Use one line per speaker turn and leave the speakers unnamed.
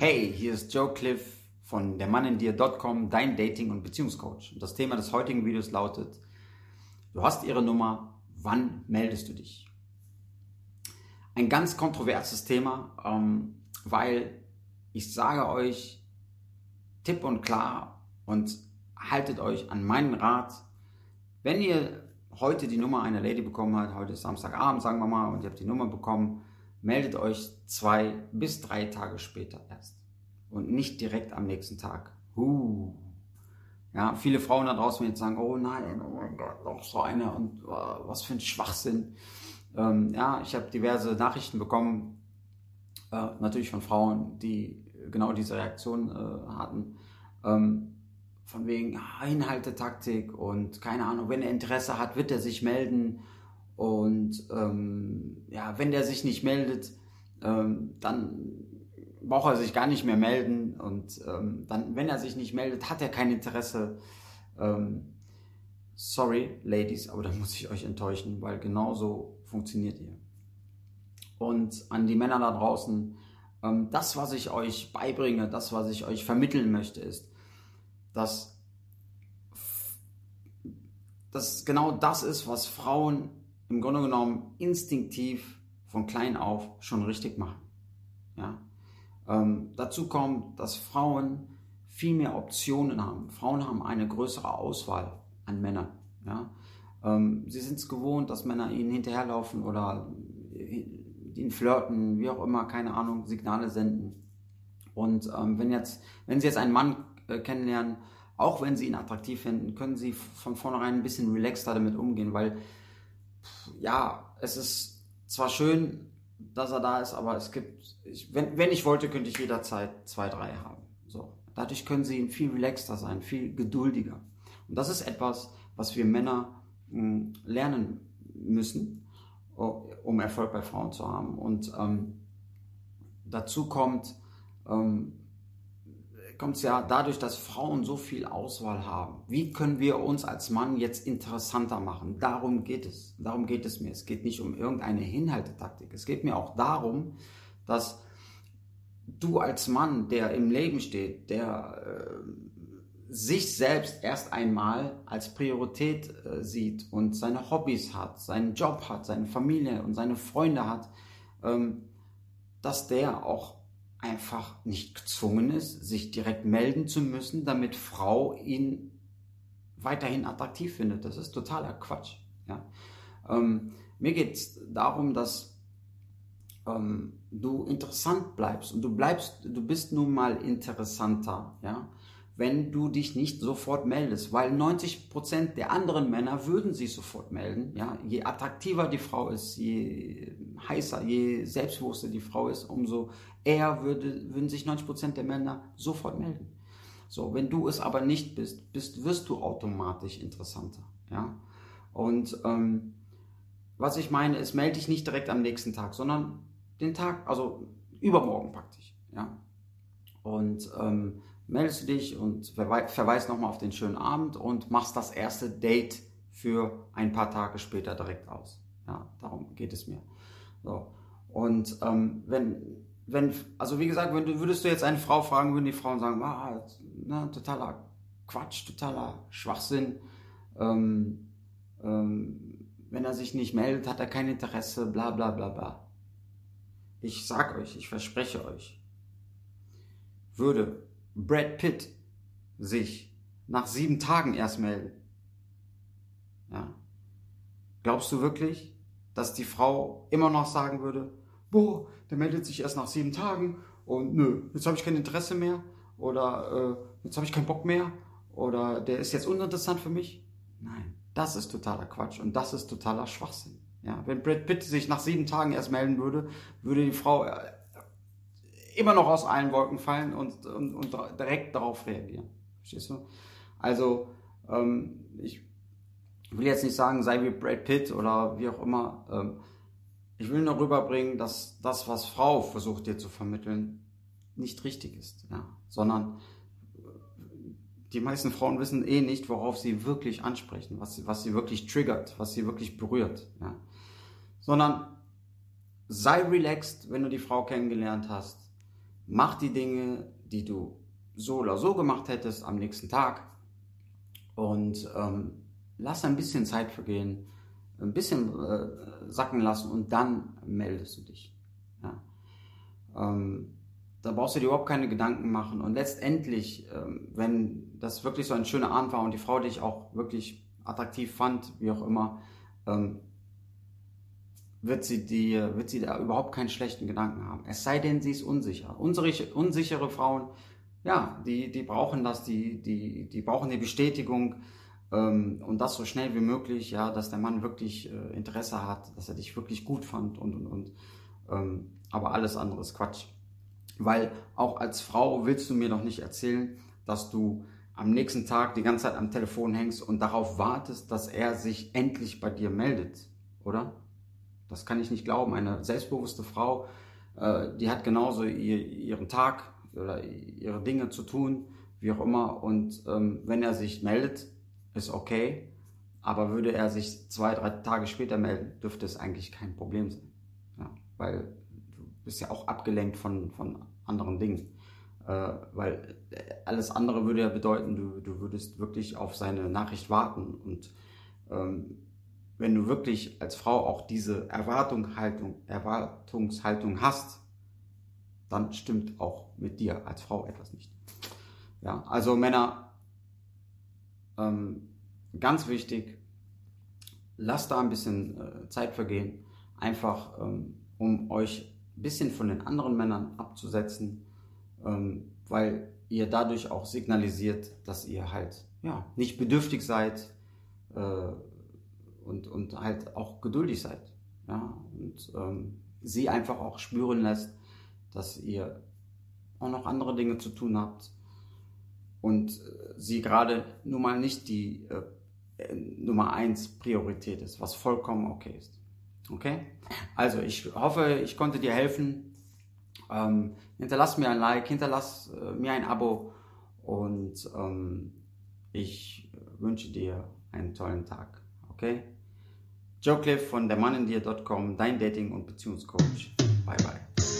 Hey, hier ist Joe Cliff von dermannindir.com, dein Dating- und Beziehungscoach. Und das Thema des heutigen Videos lautet, du hast ihre Nummer, wann meldest du dich? Ein ganz kontroverses Thema, ähm, weil ich sage euch tipp und klar und haltet euch an meinen Rat, wenn ihr heute die Nummer einer Lady bekommen habt, heute ist Samstagabend, sagen wir mal, und ihr habt die Nummer bekommen, meldet euch zwei bis drei Tage später erst und nicht direkt am nächsten Tag. Uh. Ja, viele Frauen da draußen jetzt sagen, oh nein, oh mein Gott, noch so eine und oh, was für ein Schwachsinn. Ähm, ja, ich habe diverse Nachrichten bekommen, äh, natürlich von Frauen, die genau diese Reaktion äh, hatten. Ähm, von wegen ah, Inhaltetaktik und keine Ahnung, wenn er Interesse hat, wird er sich melden und ähm, ja, wenn der sich nicht meldet, ähm, dann braucht er sich gar nicht mehr melden. Und ähm, dann, wenn er sich nicht meldet, hat er kein Interesse. Ähm, sorry, Ladies, aber da muss ich euch enttäuschen, weil genauso funktioniert ihr. Und an die Männer da draußen, ähm, das, was ich euch beibringe, das, was ich euch vermitteln möchte, ist, dass das genau das ist, was Frauen im Grunde genommen instinktiv von klein auf schon richtig machen. Ja? Ähm, dazu kommt, dass Frauen viel mehr Optionen haben. Frauen haben eine größere Auswahl an Männern. Ja? Ähm, sie sind es gewohnt, dass Männer ihnen hinterherlaufen oder ihnen flirten, wie auch immer, keine Ahnung, Signale senden. Und ähm, wenn, jetzt, wenn sie jetzt einen Mann äh, kennenlernen, auch wenn sie ihn attraktiv finden, können sie von vornherein ein bisschen relaxter damit umgehen, weil ja, es ist zwar schön, dass er da ist, aber es gibt, ich, wenn, wenn ich wollte, könnte ich jederzeit zwei, drei haben. So. Dadurch können sie viel relaxter sein, viel geduldiger. Und das ist etwas, was wir Männer hm, lernen müssen, um Erfolg bei Frauen zu haben. Und ähm, dazu kommt, ähm, kommt es ja dadurch, dass Frauen so viel Auswahl haben. Wie können wir uns als Mann jetzt interessanter machen? Darum geht es. Darum geht es mir. Es geht nicht um irgendeine Inhaltetaktik. Es geht mir auch darum, dass du als Mann, der im Leben steht, der äh, sich selbst erst einmal als Priorität äh, sieht und seine Hobbys hat, seinen Job hat, seine Familie und seine Freunde hat, ähm, dass der auch einfach nicht gezwungen ist, sich direkt melden zu müssen, damit Frau ihn weiterhin attraktiv findet. Das ist totaler Quatsch. Ja? Ähm, mir geht es darum, dass ähm, du interessant bleibst und du bleibst, du bist nun mal interessanter. Ja? Wenn du dich nicht sofort meldest, weil 90% der anderen Männer würden sich sofort melden. Ja? Je attraktiver die Frau ist, je heißer, je selbstbewusster die Frau ist, umso eher würde, würden sich 90% der Männer sofort melden. So, wenn du es aber nicht bist, bist wirst du automatisch interessanter. Ja? Und ähm, was ich meine ist, melde dich nicht direkt am nächsten Tag, sondern den Tag, also übermorgen praktisch. Ja? Und ähm, meldest du dich und verweist nochmal auf den schönen Abend und machst das erste Date für ein paar Tage später direkt aus. Ja, darum geht es mir. So. Und ähm, wenn, wenn, also wie gesagt, wenn du, würdest du jetzt eine Frau fragen, würden die Frauen sagen, ah, ne, totaler Quatsch, totaler Schwachsinn. Ähm, ähm, wenn er sich nicht meldet, hat er kein Interesse, bla bla bla bla. Ich sag euch, ich verspreche euch, würde Brad Pitt sich nach sieben Tagen erst meldet. Ja. Glaubst du wirklich, dass die Frau immer noch sagen würde, boah, der meldet sich erst nach sieben Tagen und nö, jetzt habe ich kein Interesse mehr oder äh, jetzt habe ich keinen Bock mehr oder der ist jetzt uninteressant für mich? Nein, das ist totaler Quatsch und das ist totaler Schwachsinn. Ja, wenn Brad Pitt sich nach sieben Tagen erst melden würde, würde die Frau äh, immer noch aus allen Wolken fallen und, und, und direkt darauf reagieren. Verstehst du? Also, ähm, ich will jetzt nicht sagen, sei wie Brad Pitt oder wie auch immer. Ähm, ich will nur rüberbringen, dass das, was Frau versucht dir zu vermitteln, nicht richtig ist, ja? sondern äh, die meisten Frauen wissen eh nicht, worauf sie wirklich ansprechen, was sie, was sie wirklich triggert, was sie wirklich berührt, ja? sondern sei relaxed, wenn du die Frau kennengelernt hast mach die Dinge, die du so oder so gemacht hättest am nächsten Tag und ähm, lass ein bisschen Zeit vergehen, ein bisschen äh, sacken lassen und dann meldest du dich. Ja. Ähm, da brauchst du dir überhaupt keine Gedanken machen. Und letztendlich, ähm, wenn das wirklich so ein schöner Abend war und die Frau dich auch wirklich attraktiv fand, wie auch immer, ähm, wird sie, die, wird sie da überhaupt keinen schlechten Gedanken haben. Es sei denn, sie ist unsicher. Unsere, unsichere Frauen, ja, die, die brauchen das, die, die, die brauchen die Bestätigung ähm, und das so schnell wie möglich, ja, dass der Mann wirklich äh, Interesse hat, dass er dich wirklich gut fand und und und. Ähm, aber alles andere ist Quatsch. Weil auch als Frau willst du mir doch nicht erzählen, dass du am nächsten Tag die ganze Zeit am Telefon hängst und darauf wartest, dass er sich endlich bei dir meldet, oder? Das kann ich nicht glauben. Eine selbstbewusste Frau, äh, die hat genauso ihr, ihren Tag oder ihre Dinge zu tun, wie auch immer. Und ähm, wenn er sich meldet, ist okay. Aber würde er sich zwei, drei Tage später melden, dürfte es eigentlich kein Problem sein. Ja, weil du bist ja auch abgelenkt von, von anderen Dingen. Äh, weil alles andere würde ja bedeuten, du, du würdest wirklich auf seine Nachricht warten. Und ähm, wenn du wirklich als Frau auch diese Erwartung, Haltung, Erwartungshaltung hast, dann stimmt auch mit dir als Frau etwas nicht. Ja, also Männer, ähm, ganz wichtig, lasst da ein bisschen äh, Zeit vergehen, einfach ähm, um euch ein bisschen von den anderen Männern abzusetzen, ähm, weil ihr dadurch auch signalisiert, dass ihr halt ja, nicht bedürftig seid, äh, und, und halt auch geduldig seid. Ja? Und ähm, sie einfach auch spüren lässt, dass ihr auch noch andere Dinge zu tun habt und äh, sie gerade nun mal nicht die äh, Nummer eins Priorität ist, was vollkommen okay ist. Okay? Also ich hoffe, ich konnte dir helfen. Ähm, hinterlass mir ein Like, hinterlass äh, mir ein Abo und ähm, ich wünsche dir einen tollen Tag. Okay? Joe Cliff von dermannindir.com, dein Dating- und Beziehungscoach. Bye bye.